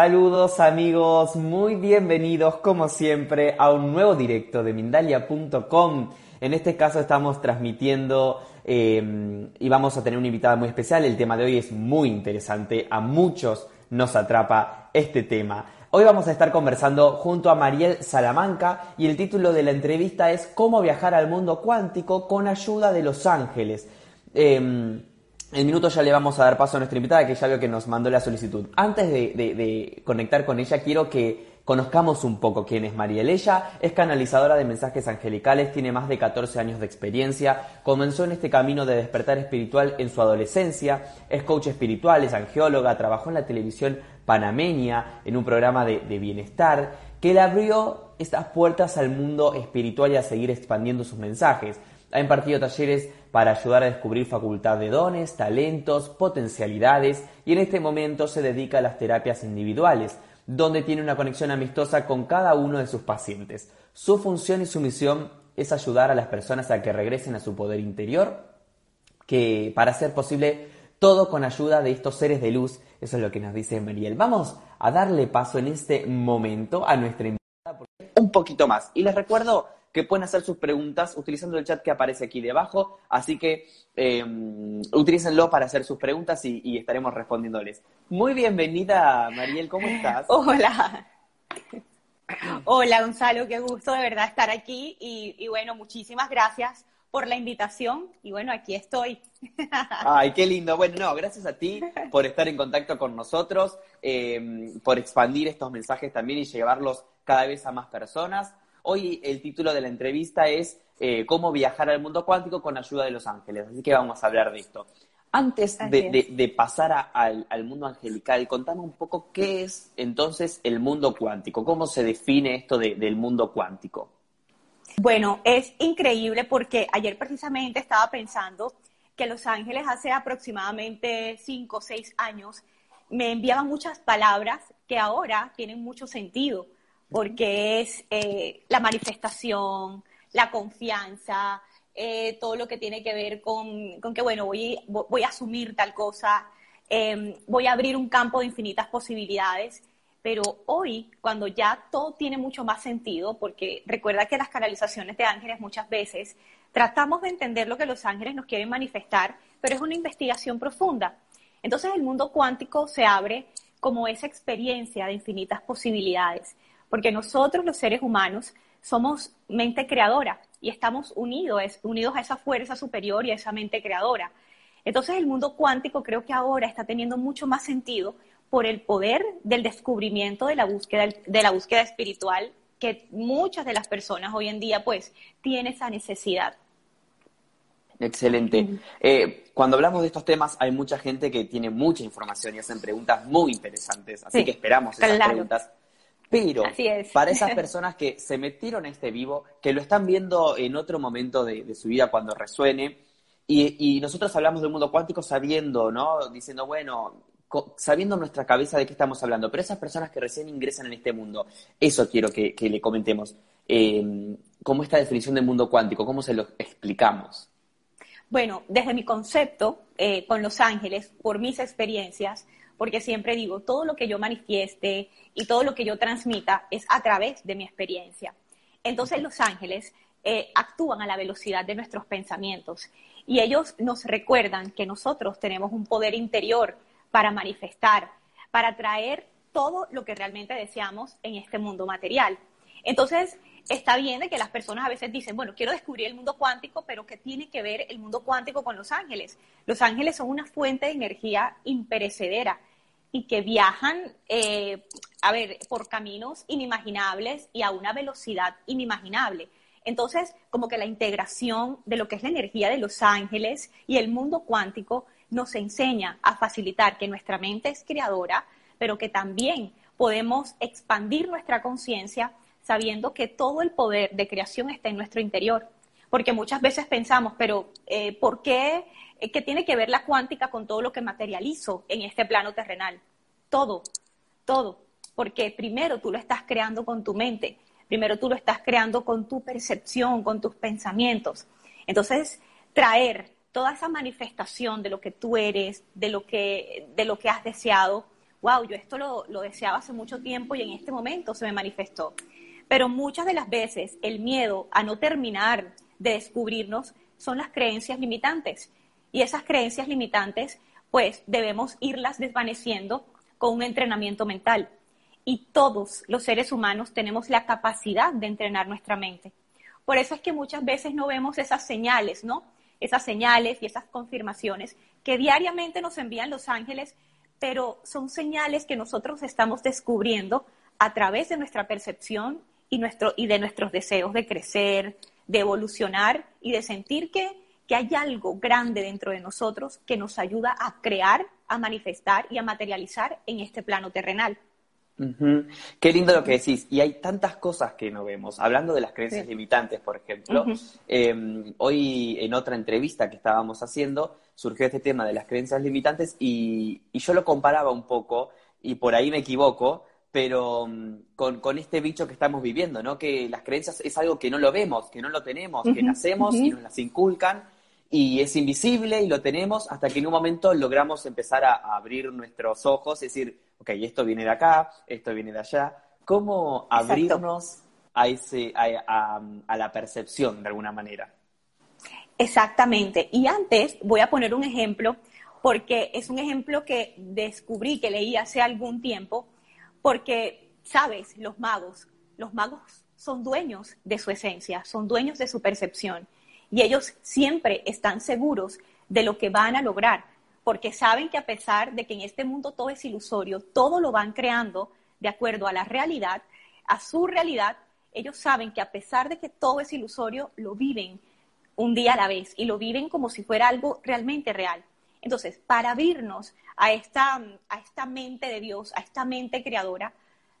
Saludos amigos, muy bienvenidos como siempre a un nuevo directo de Mindalia.com. En este caso estamos transmitiendo eh, y vamos a tener una invitada muy especial. El tema de hoy es muy interesante, a muchos nos atrapa este tema. Hoy vamos a estar conversando junto a Mariel Salamanca y el título de la entrevista es Cómo viajar al mundo cuántico con ayuda de los ángeles. Eh, en minuto ya le vamos a dar paso a nuestra invitada, que ya veo que nos mandó la solicitud. Antes de, conectar con ella, quiero que conozcamos un poco quién es Mariel. Ella es canalizadora de mensajes angelicales, tiene más de 14 años de experiencia, comenzó en este camino de despertar espiritual en su adolescencia, es coach espiritual, es angeóloga, trabajó en la televisión panameña en un programa de bienestar que le abrió estas puertas al mundo espiritual y a seguir expandiendo sus mensajes. Ha impartido talleres para ayudar a descubrir facultad de dones, talentos, potencialidades y en este momento se dedica a las terapias individuales, donde tiene una conexión amistosa con cada uno de sus pacientes. Su función y su misión es ayudar a las personas a que regresen a su poder interior, que para hacer posible todo con ayuda de estos seres de luz, eso es lo que nos dice Mariel. Vamos a darle paso en este momento a nuestra invitada un poquito más. Y les recuerdo que pueden hacer sus preguntas utilizando el chat que aparece aquí debajo. Así que eh, utilícenlo para hacer sus preguntas y, estaremos respondiéndoles. Muy bienvenida, Mariel, ¿cómo estás? Hola. Hola, Gonzalo, qué gusto de verdad estar aquí y, bueno, muchísimas gracias por la invitación y bueno, aquí estoy. Ay, qué lindo. Bueno, no, gracias a ti por estar en contacto con nosotros, eh, por expandir estos mensajes también y llevarlos cada vez a más personas. Hoy el título de la entrevista es eh, Cómo viajar al mundo cuántico con ayuda de los ángeles. Así que vamos a hablar de esto. Antes de, pasar al, mundo angelical, contame un poco qué es entonces el mundo cuántico, cómo se define esto del mundo cuántico. Bueno, es increíble porque ayer precisamente estaba pensando que Los Ángeles hace aproximadamente cinco o seis años me enviaban muchas palabras que ahora tienen mucho sentido porque es eh, la manifestación, la confianza, eh, todo lo que tiene que ver con, que, bueno, voy, voy a asumir tal cosa, em, voy a abrir un campo de infinitas posibilidades. Pero hoy, cuando ya todo tiene mucho más sentido, porque recuerda que las canalizaciones de ángeles muchas veces tratamos de entender lo que los ángeles nos quieren manifestar, pero es una investigación profunda. Entonces el mundo cuántico se abre como esa experiencia de infinitas posibilidades porque nosotros los seres humanos somos mente creadora y estamos unidos, unidos a esa fuerza superior y a esa mente creadora. Entonces el mundo cuántico creo que ahora está teniendo mucho más sentido por el poder del descubrimiento de la búsqueda, de la búsqueda espiritual que muchas de las personas hoy en día pues tienen esa necesidad. Excelente. Eh, cuando hablamos de estos temas hay mucha gente que tiene mucha información y hacen preguntas muy interesantes, así que esperamos esas preguntas pero para esas personas que se metieron a este vivo, que lo están viendo en otro momento de, su vida cuando resuene, y, nosotros hablamos del mundo cuántico sabiendo, ¿no? Diciendo, bueno, sabiendo en nuestra cabeza de qué estamos hablando, pero esas personas que recién ingresan en este mundo, eso quiero que, le comentemos. Eh, ¿Cómo esta definición del mundo cuántico? ¿Cómo se lo explicamos? Bueno, desde mi concepto eh, con Los Ángeles, por mis experiencias, porque siempre digo, todo lo que yo manifieste y todo lo que yo transmita es a través de mi experiencia. Entonces los ángeles eh, actúan a la velocidad de nuestros pensamientos y ellos nos recuerdan que nosotros tenemos un poder interior para manifestar, para traer todo lo que realmente deseamos en este mundo material. Entonces, está bien de que las personas a veces dicen, bueno, quiero descubrir el mundo cuántico, pero ¿qué tiene que ver el mundo cuántico con los ángeles? Los ángeles son una fuente de energía imperecedera y que viajan, eh, a ver, por caminos inimaginables y a una velocidad inimaginable. Entonces, como que la integración de lo que es la energía de los ángeles y el mundo cuántico nos enseña a facilitar que nuestra mente es creadora, pero que también podemos expandir nuestra conciencia sabiendo que todo el poder de creación está en nuestro interior. Porque muchas veces pensamos, pero eh, ¿por qué eh, que tiene que ver la cuántica con todo lo que materializo en este plano terrenal. Todo, todo. Porque primero tú lo estás creando con tu mente, primero tú lo estás creando con tu percepción, con tus pensamientos. Entonces, traer toda esa manifestación de lo que tú eres, de lo que, de lo que has deseado, wow, yo esto lo deseaba hace mucho tiempo y en este momento se me manifestó. Pero muchas de las veces el miedo a no terminar de descubrirnos son las creencias limitantes. Y esas creencias limitantes, pues debemos irlas desvaneciendo con un entrenamiento mental. Y todos los seres humanos tenemos la capacidad de entrenar nuestra mente. Por eso es que muchas veces no vemos esas señales, ¿no? Esas señales y esas confirmaciones que diariamente nos envían los ángeles, pero son señales que nosotros estamos descubriendo a través de nuestra percepción y, nuestro, y de nuestros deseos de crecer, de evolucionar y de sentir que, que hay algo grande dentro de nosotros que nos ayuda a crear, a manifestar y a materializar en este plano terrenal. Qué lindo lo que decís. Y hay tantas cosas que no vemos. Hablando de las creencias limitantes, por ejemplo, em, hoy en otra entrevista que estábamos haciendo surgió este tema de las creencias limitantes y, y yo lo comparaba un poco, y por ahí me equivoco, pero mm, con, este bicho que estamos viviendo, ¿no? Que las creencias es algo que no lo vemos, que no lo tenemos, que nacemos y nos las inculcan y es invisible y lo tenemos hasta que en un momento logramos empezar a, abrir nuestros ojos y decir, ok, esto viene de acá, esto viene de allá. ¿Cómo abrirnos a, ese, a, a la percepción de alguna manera? Exactamente. Y antes voy a poner un ejemplo, porque es un ejemplo que descubrí, que leí hace algún tiempo, porque, sabes, los magos, los magos son dueños de su esencia, son dueños de su percepción y ellos siempre están seguros de lo que van a lograr, porque saben que a pesar de que en este mundo todo es ilusorio, todo lo van creando de acuerdo a la realidad, a su realidad, ellos saben que a pesar de que todo es ilusorio, lo viven un día a la vez y lo viven como si fuera algo realmente real. Entonces, para abrirnos a esta, a esta mente de Dios, a esta mente creadora,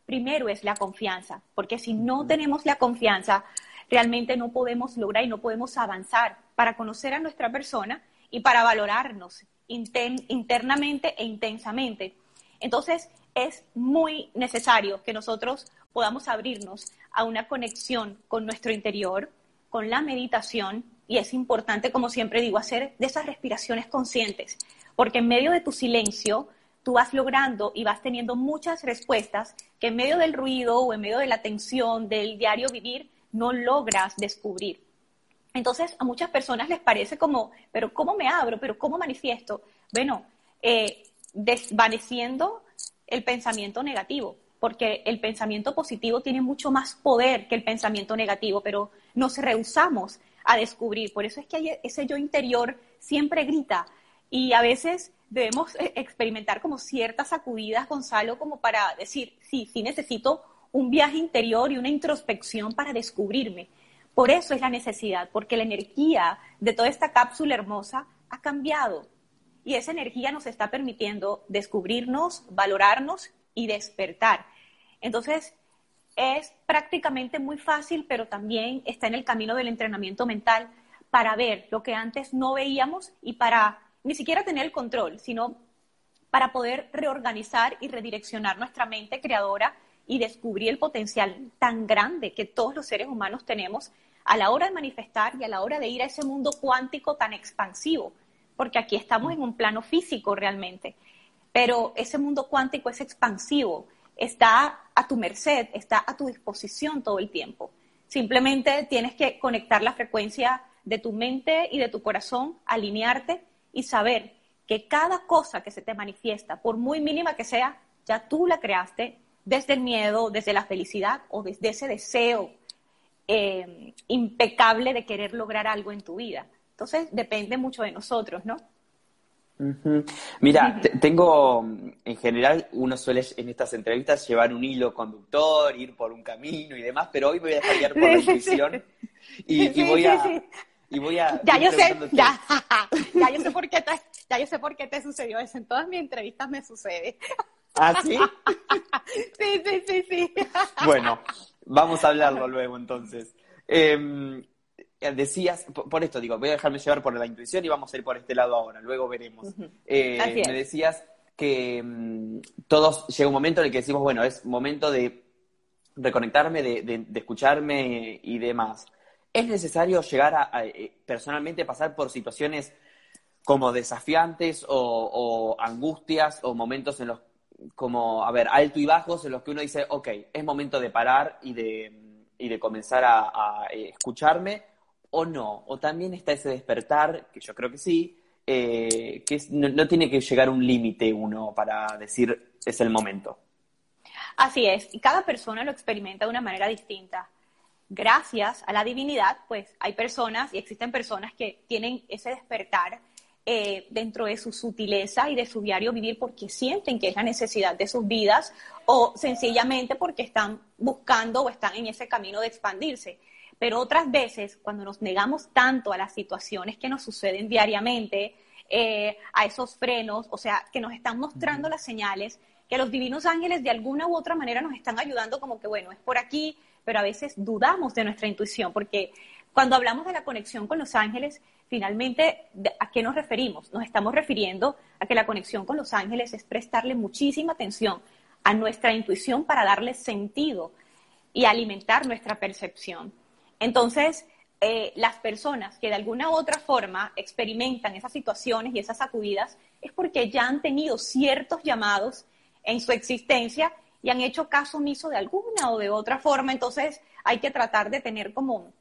primero es la confianza, porque si no tenemos la confianza, realmente no podemos lograr y no podemos avanzar para conocer a nuestra persona y para valorarnos internamente e intensamente. Entonces, es muy necesario que nosotros podamos abrirnos a una conexión con nuestro interior, con la meditación, y es importante, como siempre digo, hacer de esas respiraciones conscientes, porque en medio de tu silencio tú vas logrando y vas teniendo muchas respuestas que en medio del ruido o en medio de la tensión del diario vivir no logras descubrir. Entonces, a muchas personas les parece como, pero ¿cómo me abro? ¿Pero cómo manifiesto? Bueno, eh, desvaneciendo el pensamiento negativo, porque el pensamiento positivo tiene mucho más poder que el pensamiento negativo, pero nos rehusamos a descubrir. Por eso es que ese yo interior siempre grita y a veces debemos eh, experimentar como ciertas sacudidas, Gonzalo, como para decir, sí, sí necesito un viaje interior y una introspección para descubrirme. Por eso es la necesidad, porque la energía de toda esta cápsula hermosa ha cambiado y esa energía nos está permitiendo descubrirnos, valorarnos y despertar. Entonces, es prácticamente muy fácil, pero también está en el camino del entrenamiento mental para ver lo que antes no veíamos y para ni siquiera tener el control, sino para poder reorganizar y redireccionar nuestra mente creadora y descubrir el potencial tan grande que todos los seres humanos tenemos a la hora de manifestar y a la hora de ir a ese mundo cuántico tan expansivo, porque aquí estamos en un plano físico realmente, pero ese mundo cuántico es expansivo está a tu merced, está a tu disposición todo el tiempo. Simplemente tienes que conectar la frecuencia de tu mente y de tu corazón, alinearte y saber que cada cosa que se te manifiesta, por muy mínima que sea, ya tú la creaste desde el miedo, desde la felicidad o desde ese deseo eh, impecable de querer lograr algo en tu vida. Entonces depende mucho de nosotros, ¿no? Mira, tengo, en general, uno suele en estas entrevistas llevar un hilo conductor, ir por un camino y demás, pero hoy me voy a dejar por la intuición y, voy a... Y voy a ya yo sé, ya, ya yo sé por qué te, ya yo sé por qué te sucedió eso. En todas mis entrevistas me sucede. ¿Ah, sí? sí, sí, sí, sí. Bueno, vamos a hablarlo luego entonces. Eh, decías, por, esto digo, voy a dejarme llevar por la intuición y vamos a ir por este lado ahora, luego veremos. Eh, me decías que mm, todos llega un momento en el que decimos, bueno, es momento de reconectarme, de, escucharme y demás. ¿Es necesario llegar a, eh, personalmente pasar por situaciones como desafiantes o, angustias o momentos en los como, a ver, alto y bajos en los que uno dice, ok, es momento de parar y de, y de comenzar a, escucharme, o no, o también está ese despertar, que yo creo que sí, eh, que no, tiene que llegar un límite uno para decir es el momento. Así es, y cada persona lo experimenta de una manera distinta. Gracias a la divinidad, pues hay personas y existen personas que tienen ese despertar eh, dentro de su sutileza y de su diario vivir porque sienten que es la necesidad de sus vidas o sencillamente porque están buscando o están en ese camino de expandirse. Pero otras veces, cuando nos negamos tanto a las situaciones que nos suceden diariamente, eh, a esos frenos, o sea, que nos están mostrando las señales, que los divinos ángeles de alguna u otra manera nos están ayudando como que, bueno, es por aquí, pero a veces dudamos de nuestra intuición, porque cuando hablamos de la conexión con los ángeles, finalmente, ¿a qué nos referimos? Nos estamos refiriendo a que la conexión con los ángeles es prestarle muchísima atención a nuestra intuición para darle sentido y alimentar nuestra percepción. Entonces, eh, las personas que de alguna u otra forma experimentan esas situaciones y esas sacudidas es porque ya han tenido ciertos llamados en su existencia y han hecho caso omiso de alguna o de otra forma. Entonces, hay que tratar de tener como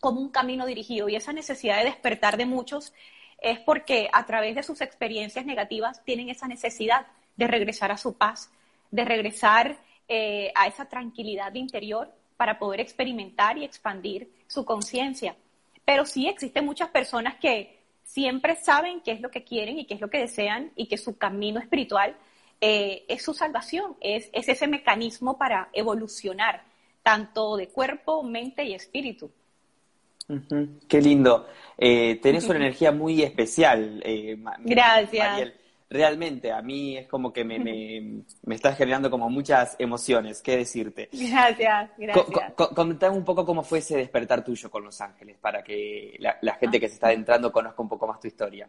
como un camino dirigido. Y esa necesidad de despertar de muchos es porque a través de sus experiencias negativas tienen esa necesidad de regresar a su paz, de regresar eh, a esa tranquilidad interior para poder experimentar y expandir su conciencia. Pero sí existen muchas personas que siempre saben qué es lo que quieren y qué es lo que desean y que su camino espiritual eh, es su salvación, es, es ese mecanismo para evolucionar, tanto de cuerpo, mente y espíritu. Qué lindo. Eh, tenés una energía muy especial. Eh, Gracias. Realmente, a mí es como que me, me, me estás generando como muchas emociones. ¿Qué decirte? Gracias, gracias. contame un poco cómo fue ese despertar tuyo con Los Ángeles, para que la, gente que se está adentrando conozca un poco más tu historia.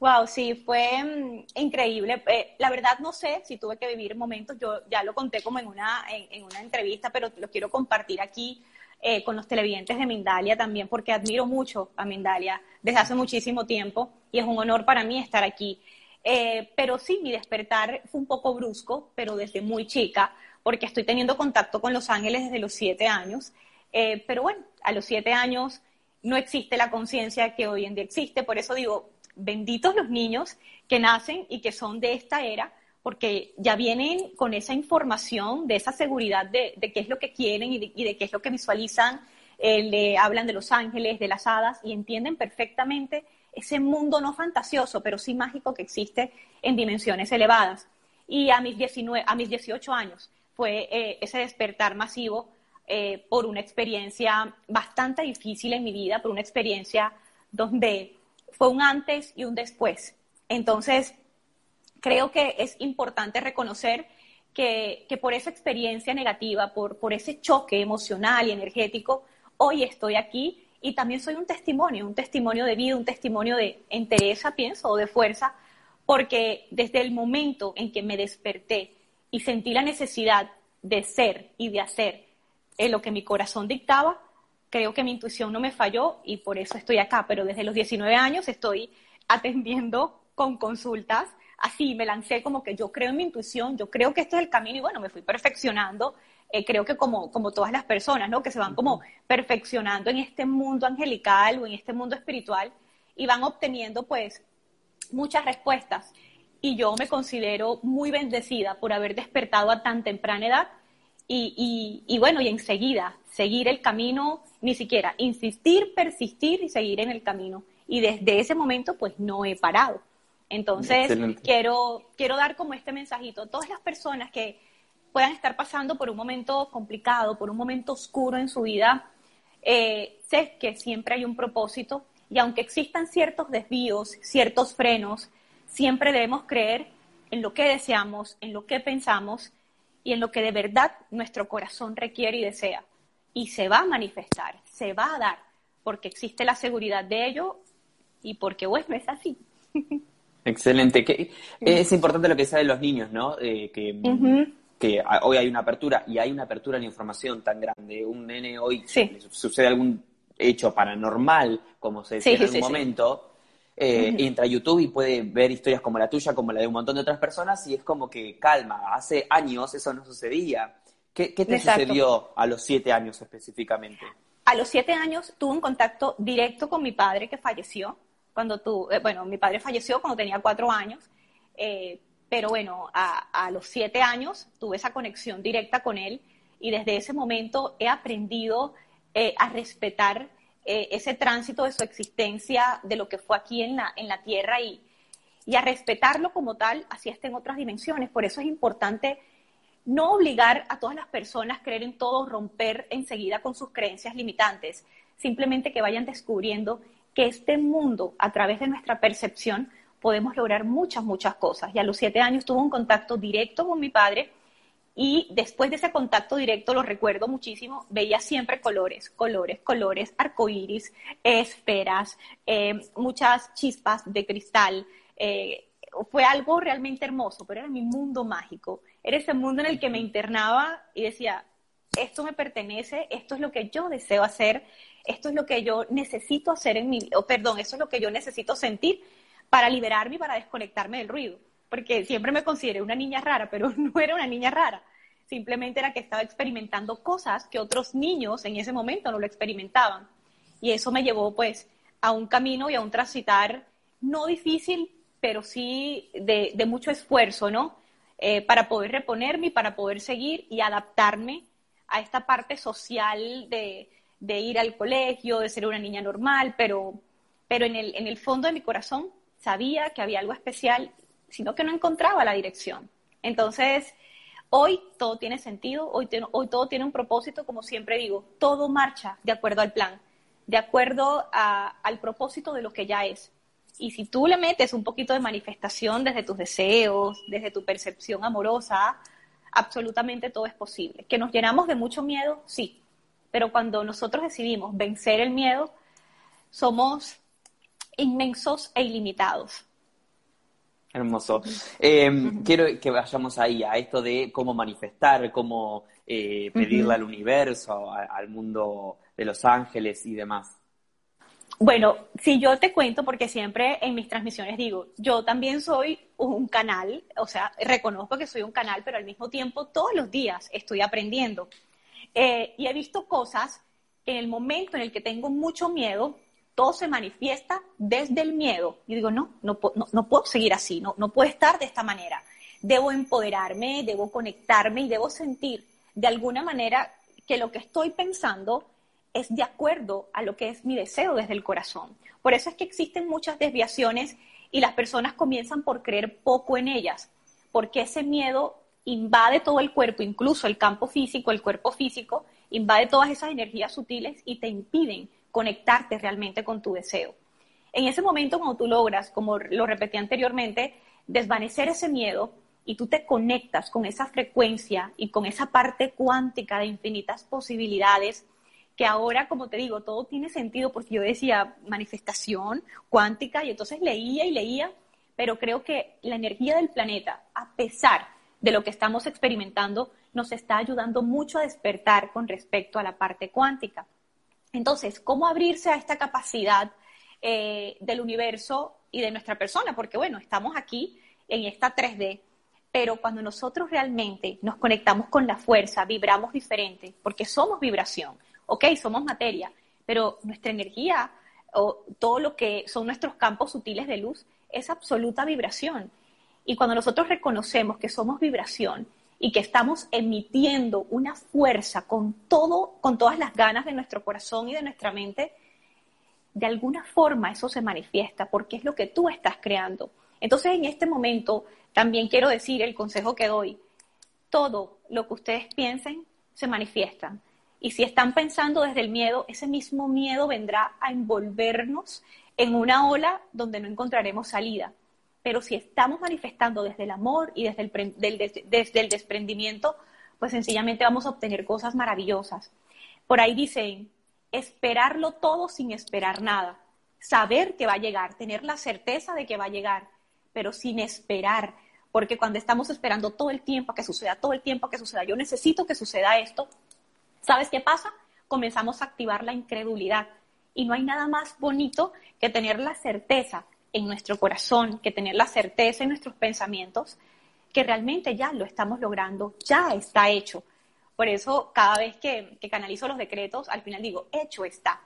Wow, sí, fue mm, increíble. Eh, la verdad no sé si tuve que vivir momentos, yo ya lo conté como en una, en una entrevista, pero lo quiero compartir aquí eh, con los televidentes de Mindalia también, porque admiro mucho a Mindalia desde hace muchísimo tiempo y es un honor para mí estar aquí. Eh, pero sí, mi despertar fue un poco brusco, pero desde muy chica, porque estoy teniendo contacto con los ángeles desde los siete años. Eh, pero bueno, a los siete años no existe la conciencia que hoy en día existe, por eso digo, benditos los niños que nacen y que son de esta era, porque ya vienen con esa información, de esa seguridad de, qué es lo que quieren y de, qué es lo que visualizan, eh, le hablan de los ángeles, de las hadas y entienden perfectamente ese mundo no fantasioso, pero sí mágico que existe en dimensiones elevadas. Y a mis, 19, a mis 18 años fue eh, ese despertar masivo eh, por una experiencia bastante difícil en mi vida, por una experiencia donde fue un antes y un después. Entonces, creo que es importante reconocer que, por esa experiencia negativa, por, por ese choque emocional y energético, hoy estoy aquí y también soy un testimonio, un testimonio de vida, un testimonio de entereza, pienso, o de fuerza, porque desde el momento en que me desperté y sentí la necesidad de ser y de hacer en lo que mi corazón dictaba, creo que mi intuición no me falló y por eso estoy acá, pero desde los 19 años estoy atendiendo con consultas así, me lancé como que yo creo en mi intuición, yo creo que este es el camino y bueno, me fui perfeccionando. Eh, creo que como, como todas las personas, ¿no? Que se van como perfeccionando en este mundo angelical o en este mundo espiritual y van obteniendo pues muchas respuestas. Y yo me considero muy bendecida por haber despertado a tan temprana edad y, y, y, bueno, y enseguida seguir el camino, ni siquiera insistir, persistir y seguir en el camino. Y desde ese momento pues no he parado. Entonces, quiero, quiero dar como este mensajito a todas las personas que puedan estar pasando por un momento complicado, por un momento oscuro en su vida. Eh, sé que siempre hay un propósito y aunque existan ciertos desvíos, ciertos frenos, siempre debemos creer en lo que deseamos, en lo que pensamos y en lo que de verdad nuestro corazón requiere y desea. Y se va a manifestar, se va a dar, porque existe la seguridad de ello y porque, bueno, es así. Excelente. Que, es importante lo que saben los niños, ¿no? Eh, que, que, hoy hay una apertura y hay una apertura en información tan grande. Un nene hoy sucede algún hecho paranormal, como se decía en algún momento, eh, entra a YouTube y puede ver historias como la tuya, como la de un montón de otras personas, y es como que calma, hace años eso no sucedía. ¿Qué, te sucedió a los siete años específicamente? A los siete años tuve un contacto directo con mi padre que falleció. Cuando tu, eh, bueno, mi padre falleció cuando tenía cuatro años, eh, pero bueno, a, los siete años tuve esa conexión directa con él y desde ese momento he aprendido a respetar eh, ese tránsito de su existencia, de lo que fue aquí en la, en la Tierra y, y a respetarlo como tal, así está en otras dimensiones. Por eso es importante no obligar a todas las personas a creer en todo, romper enseguida con sus creencias limitantes, simplemente que vayan descubriendo que este mundo, a través de nuestra percepción, podemos lograr muchas, muchas cosas. Y a los siete años tuve un contacto directo con mi padre y después de ese contacto directo, lo recuerdo muchísimo, veía siempre colores, colores, colores, arcoíris, esferas, eh, muchas chispas de cristal. Eh, fue algo realmente hermoso, pero era mi mundo mágico. Era ese mundo en el que me internaba y decía, esto me pertenece, esto es lo que yo deseo hacer, esto es lo que yo necesito hacer en mi, oh, perdón, eso es lo que yo necesito sentir para liberarme y para desconectarme del ruido porque siempre me consideré una niña rara, pero no era una niña rara. Simplemente era que estaba experimentando cosas que otros niños en ese momento no lo experimentaban. Y eso me llevó pues a un camino y a un transitar no difícil, pero sí de, mucho esfuerzo, ¿no? Eh, para poder reponerme y para poder seguir y adaptarme a esta parte social de, ir al colegio, de ser una niña normal, pero, pero en, el, en el fondo de mi corazón sabía que había algo especial sino que no encontraba la dirección. Entonces, hoy todo tiene sentido, hoy, todo tiene un propósito, como siempre digo, todo marcha de acuerdo al plan, de acuerdo al propósito de lo que ya es. Y si tú le metes un poquito de manifestación desde tus deseos, desde tu percepción amorosa, absolutamente todo es posible. Que nos llenamos de mucho miedo, sí, pero cuando nosotros decidimos vencer el miedo, somos inmensos e ilimitados. Hermoso. Em, quiero que vayamos ahí, a esto de cómo manifestar, cómo eh, pedirle al universo, al mundo de los ángeles y demás. Bueno, si yo te cuento, porque siempre en mis transmisiones digo, yo también soy un canal, o sea, reconozco que soy un canal, pero al mismo tiempo todos los días estoy aprendiendo. Eh, y he visto cosas en el momento en el que tengo mucho miedo, todo se manifiesta desde el miedo. Y digo, no, no, no, puedo seguir así, no, no puedo estar de esta manera. Debo empoderarme, debo conectarme y debo sentir de alguna manera que lo que estoy pensando es de acuerdo a lo que es mi deseo desde el corazón. Por eso es que existen muchas desviaciones y las personas comienzan por creer poco en ellas, porque ese miedo invade todo el cuerpo, incluso el campo físico, el cuerpo físico, invade todas esas energías sutiles y te impiden conectarte realmente con tu deseo. En ese momento, cuando tú logras, como lo repetí anteriormente, desvanecer ese miedo y tú te conectas con esa frecuencia y con esa parte cuántica de infinitas posibilidades, que ahora, como te digo, todo tiene sentido porque yo decía manifestación cuántica y entonces leía y leía, pero creo que la energía del planeta, a pesar de lo que estamos experimentando, nos está ayudando mucho a despertar con respecto a la parte cuántica. Entonces, ¿cómo abrirse a esta capacidad eh, del universo y de nuestra persona? Porque bueno, estamos aquí en esta 3D, pero cuando nosotros realmente nos conectamos con la fuerza, vibramos diferente, porque somos vibración, ok, somos materia, pero nuestra energía o todo lo que son nuestros campos sutiles de luz es absoluta vibración. Y cuando nosotros reconocemos que somos vibración y que estamos emitiendo una fuerza con todo, con todas las ganas de nuestro corazón y de nuestra mente, de alguna forma eso se manifiesta porque es lo que tú estás creando. Entonces, en este momento, también quiero decir el consejo que doy. Todo lo que ustedes piensen se manifiesta. Y si están pensando desde el miedo, ese mismo miedo vendrá a envolvernos en una ola donde no encontraremos salida. Pero si estamos manifestando desde el amor y desde el, desprendimiento, pues sencillamente vamos a obtener cosas maravillosas. Por ahí dicen, esperarlo todo sin esperar nada, saber que va a llegar, tener la certeza de que va a llegar, pero sin esperar, porque cuando estamos esperando todo el tiempo a que suceda, todo el tiempo a que suceda, yo necesito que suceda esto, ¿sabes qué pasa? Comenzamos a activar la incredulidad y no hay nada más bonito que tener la certeza en nuestro corazón, que tener la certeza en nuestros pensamientos, que realmente ya lo estamos logrando, ya está hecho. Por eso cada vez que, canalizo los decretos, al final digo, hecho está,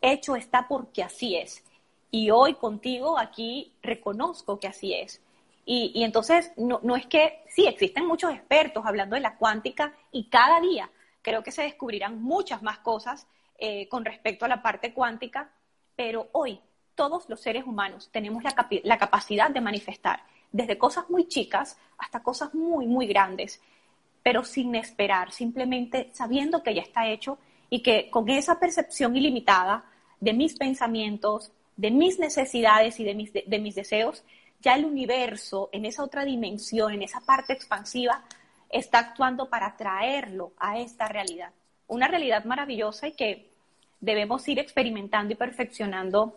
hecho está porque así es. Y hoy contigo aquí reconozco que así es. Y, entonces no, no, es que, sí, existen muchos expertos hablando de la cuántica y cada día creo que se descubrirán muchas más cosas eh, con respecto a la parte cuántica, pero hoy todos los seres humanos tenemos la, capacidad de manifestar, desde cosas muy chicas hasta cosas muy, muy grandes, pero sin esperar, simplemente sabiendo que ya está hecho y que con esa percepción ilimitada de mis pensamientos, de mis necesidades y mis, de mis deseos, ya el universo en esa otra dimensión, en esa parte expansiva, está actuando para traerlo a esta realidad. Una realidad maravillosa y que debemos ir experimentando y perfeccionando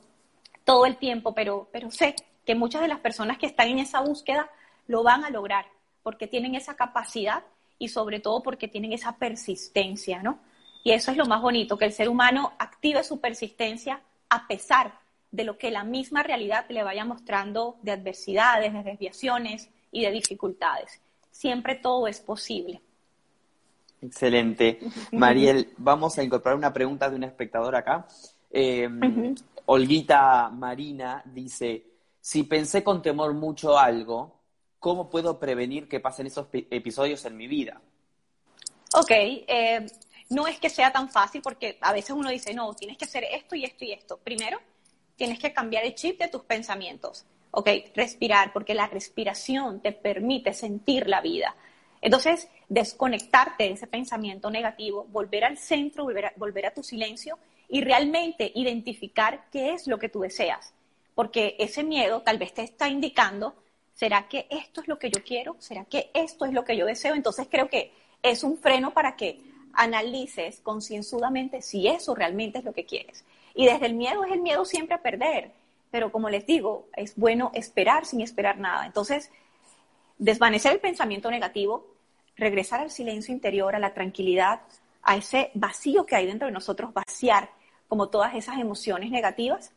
todo el tiempo, pero, pero sé que muchas de las personas que están en esa búsqueda lo van a lograr porque tienen esa capacidad y sobre todo porque tienen esa persistencia, ¿no? Y eso es lo más bonito, que el ser humano active su persistencia a pesar de lo que la misma realidad le vaya mostrando de adversidades, de desviaciones y de dificultades. Siempre todo es posible. Excelente. Mariel, vamos a incorporar una pregunta de un espectador acá. Em, Olguita Marina dice, si pensé con temor mucho algo, ¿cómo puedo prevenir que pasen esos episodios en mi vida? Ok, eh, no es que sea tan fácil porque a veces uno dice, no, tienes que hacer esto y esto y esto. Primero, tienes que cambiar el chip de tus pensamientos. Ok, respirar, porque la respiración te permite sentir la vida. Entonces, desconectarte de ese pensamiento negativo, volver al centro, volver a, volver a tu silencio y realmente identificar qué es lo que tú deseas. Porque ese miedo tal vez te está indicando, ¿será que esto es lo que yo quiero? ¿Será que esto es lo que yo deseo? Entonces creo que es un freno para que analices concienzudamente si eso realmente es lo que quieres. Y desde el miedo es el miedo siempre a perder. Pero como les digo, es bueno esperar sin esperar nada. Entonces, desvanecer el pensamiento negativo, regresar al silencio interior, a la tranquilidad, a ese vacío que hay dentro de nosotros, vaciar como todas esas emociones negativas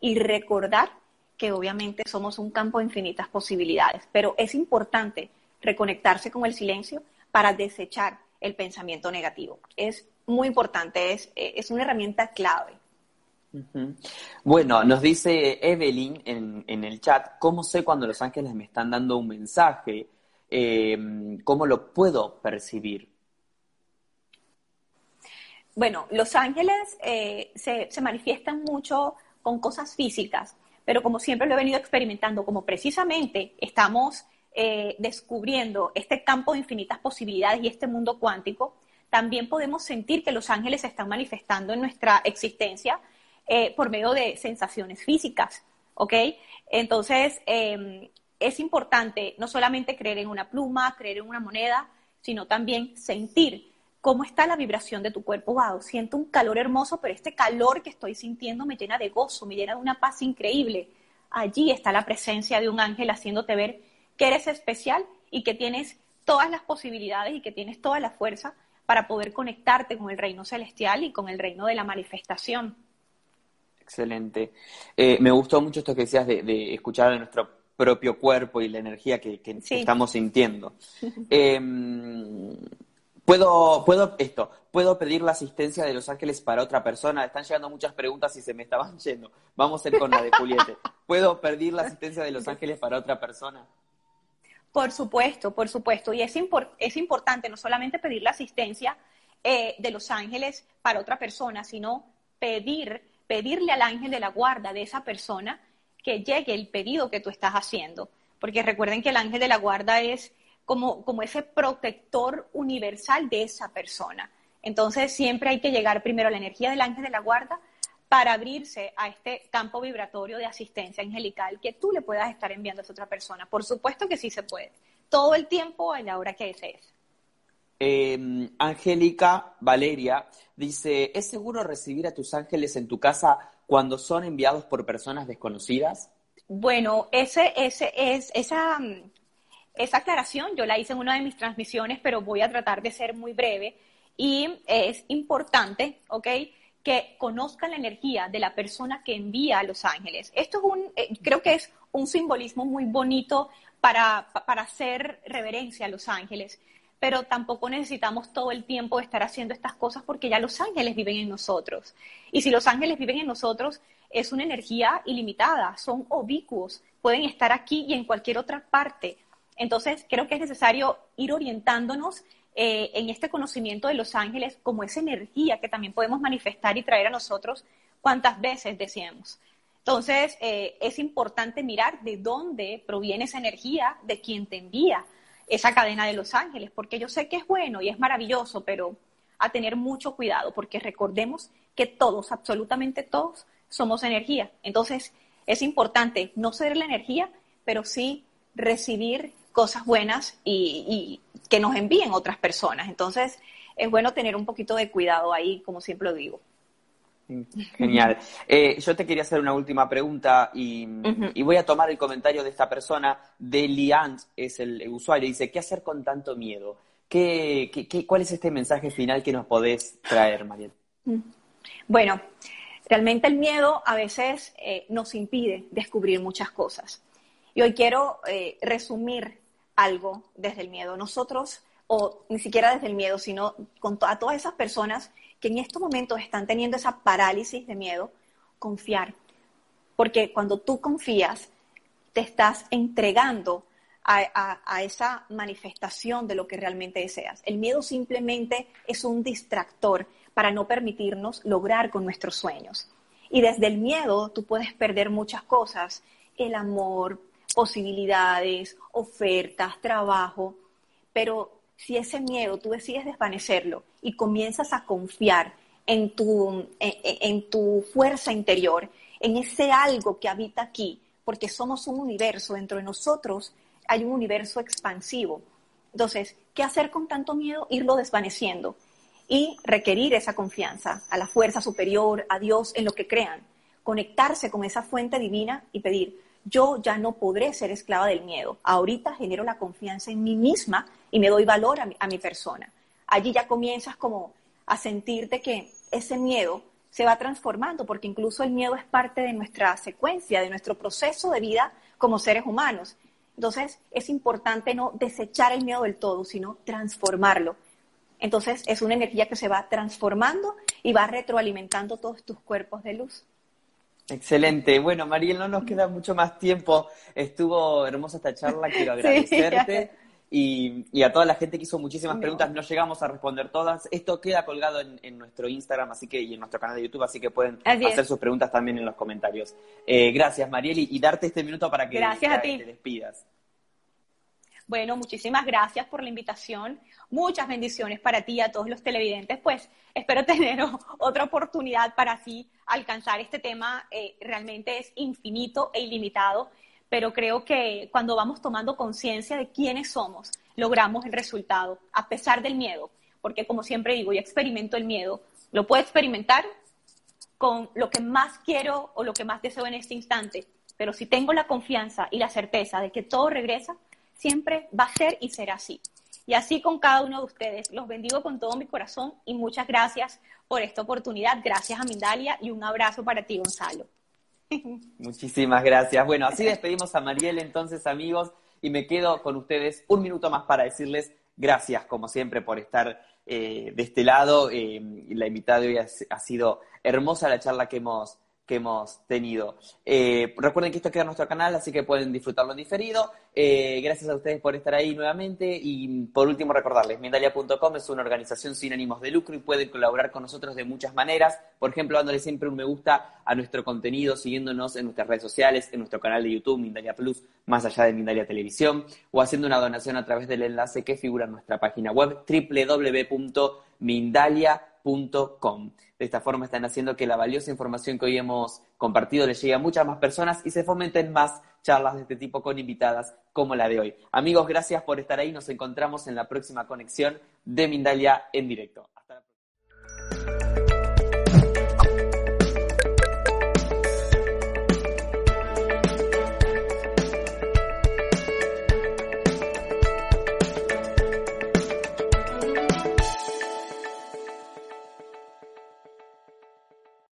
y recordar que obviamente somos un campo de infinitas posibilidades, pero es importante reconectarse con el silencio para desechar el pensamiento negativo. Es muy importante, es, es una herramienta clave. Bueno, nos dice Evelyn en, el chat, ¿cómo sé cuando los ángeles me están dando un mensaje? Em, ¿Cómo lo puedo percibir? Bueno, los ángeles eh, se, manifiestan mucho con cosas físicas, pero como siempre lo he venido experimentando, como precisamente estamos eh, descubriendo este campo de infinitas posibilidades y este mundo cuántico, también podemos sentir que los ángeles se están manifestando en nuestra existencia eh, por medio de sensaciones físicas, ¿ok? Entonces, em, es importante no solamente creer en una pluma, creer en una moneda, sino también sentir cómo está la vibración de tu cuerpo. Wow, siento un calor hermoso, pero este calor que estoy sintiendo me llena de gozo, me llena de una paz increíble. Allí está la presencia de un ángel haciéndote ver que eres especial y que tienes todas las posibilidades y que tienes toda la fuerza para poder conectarte con el reino celestial y con el reino de la manifestación. Excelente. Eh, me gustó mucho esto que decías de, escuchar a nuestro propio cuerpo y la energía que, estamos sintiendo. Em, puedo, puedo, esto, puedo pedir la asistencia de los ángeles para otra persona. Están llegando muchas preguntas y se me estaban yendo. Vamos a ir con la de Juliette. ¿Puedo pedir la asistencia de los ángeles para otra persona? Por supuesto, por supuesto. Y es, es importante no solamente pedir la asistencia eh, de los ángeles para otra persona, sino pedir pedirle al ángel de la guarda de esa persona que llegue el pedido que tú estás haciendo. Porque recuerden que el ángel de la guarda es como, como ese protector universal de esa persona. Entonces siempre hay que llegar primero a la energía del ángel de la guarda para abrirse a este campo vibratorio de asistencia angelical que tú le puedas estar enviando a esa otra persona. Por supuesto que sí se puede. Todo el tiempo a la hora que desees. Eh, Angélica Valeria dice, ¿es seguro recibir a tus ángeles en tu casa cuando son enviados por personas desconocidas? Bueno, ese, ese, es, esa, esa aclaración yo la hice en una de mis transmisiones, pero voy a tratar de ser muy breve. Y es importante, ¿ok? que conozcan la energía de la persona que envía a los ángeles. Esto es un, eh, creo que es un simbolismo muy bonito para, para hacer reverencia a los ángeles, pero tampoco necesitamos todo el tiempo estar haciendo estas cosas porque ya los ángeles viven en nosotros. Y si los ángeles viven en nosotros, es una energía ilimitada, son obicuos, pueden estar aquí y en cualquier otra parte. Entonces, creo que es necesario ir orientándonos eh, en este conocimiento de los ángeles como esa energía que también podemos manifestar y traer a nosotros cuantas veces deseemos. Entonces, eh, es importante mirar de dónde proviene esa energía, de quién te envía esa cadena de los ángeles, porque yo sé que es bueno y es maravilloso, pero a tener mucho cuidado, porque recordemos que todos, absolutamente todos, somos energía. Entonces, es importante no ser la energía, pero sí recibir cosas buenas y, que nos envíen otras personas. Entonces, es bueno tener un poquito de cuidado ahí, como siempre lo digo. Genial. Eh, yo te quería hacer una última pregunta y, voy a tomar el comentario de esta persona, de Liant, es el, usuario, dice, ¿qué hacer con tanto miedo? ¿Qué, cuál es este mensaje final que nos podés traer, Mariel? Mm. Bueno, realmente el miedo a veces eh, nos impide descubrir muchas cosas. Y hoy quiero eh, resumir algo desde el miedo. Nosotros, o ni siquiera desde el miedo, sino a todas esas personas que en estos momentos están teniendo esa parálisis de miedo, confiar. Porque cuando tú confías, te estás entregando a, a, esa manifestación de lo que realmente deseas. El miedo simplemente es un distractor para no permitirnos lograr con nuestros sueños. Y desde el miedo tú puedes perder muchas cosas, el amor, posibilidades, ofertas, trabajo, pero si ese miedo tú decides desvanecerlo y comienzas a confiar en tu, en, tu fuerza interior, en ese algo que habita aquí, porque somos un universo, dentro de nosotros hay un universo expansivo. Entonces, ¿qué hacer con tanto miedo? Irlo desvaneciendo y requerir esa confianza a la fuerza superior, a Dios, en lo que crean, conectarse con esa fuente divina y pedir, yo ya no podré ser esclava del miedo. Ahorita genero la confianza en mí misma y me doy valor a mi, persona. Allí ya comienzas como a sentirte que ese miedo se va transformando, porque incluso el miedo es parte de nuestra secuencia, de nuestro proceso de vida como seres humanos. Entonces es importante no desechar el miedo del todo, sino transformarlo. Entonces es una energía que se va transformando y va retroalimentando todos tus cuerpos de luz. Excelente. Bueno, Mariel, no nos queda mucho más tiempo. Estuvo hermosa esta charla, quiero agradecerte. y, a toda la gente que hizo muchísimas preguntas, no llegamos a responder todas. Esto queda colgado en, nuestro Instagram así que, y en nuestro canal de YouTube, así que pueden hacer sus preguntas también en los comentarios. Eh, gracias, Mariel, y, darte este minuto para que te despidas. Bueno, muchísimas gracias por la invitación. Muchas bendiciones para ti y a todos los televidentes. Pues espero tener otra oportunidad para así alcanzar este tema. Eh, realmente es infinito e ilimitado, pero creo que cuando vamos tomando conciencia de quiénes somos, logramos el resultado, a pesar del miedo. Porque como siempre digo, yo experimento el miedo. Lo puedo experimentar con lo que más quiero o lo que más deseo en este instante. Pero si tengo la confianza y la certeza de que todo regresa, siempre va a ser y será así. Y así con cada uno de ustedes. Los bendigo con todo mi corazón y muchas gracias por esta oportunidad. Gracias a Mindalia y un abrazo para ti, Gonzalo. Muchísimas gracias. Bueno, así despedimos a Mariel entonces, amigos, y me quedo con ustedes un minuto más para decirles gracias, como siempre, por estar eh, de este lado. Eh, la invitada de hoy ha sido hermosa la charla que hemos que hemos tenido. Eh, recuerden que esto queda en nuestro canal, así que pueden disfrutarlo en diferido. Eh, gracias a ustedes por estar ahí nuevamente. Y por último, recordarles, Mindalia.com es una organización sin ánimos de lucro y pueden colaborar con nosotros de muchas maneras. Por ejemplo, dándole siempre un me gusta a nuestro contenido, siguiéndonos en nuestras redes sociales, en nuestro canal de YouTube, Mindalia Plus, más allá de Mindalia Televisión, o haciendo una donación a través del enlace que figura en nuestra página web www.mindalia.com. De esta forma están haciendo que la valiosa información que hoy hemos compartido le llegue a muchas más personas y se fomenten más charlas de este tipo con invitadas como la de hoy. Amigos, gracias por estar ahí. Nos encontramos en la próxima conexión de Mindalia en directo. Hasta la próxima.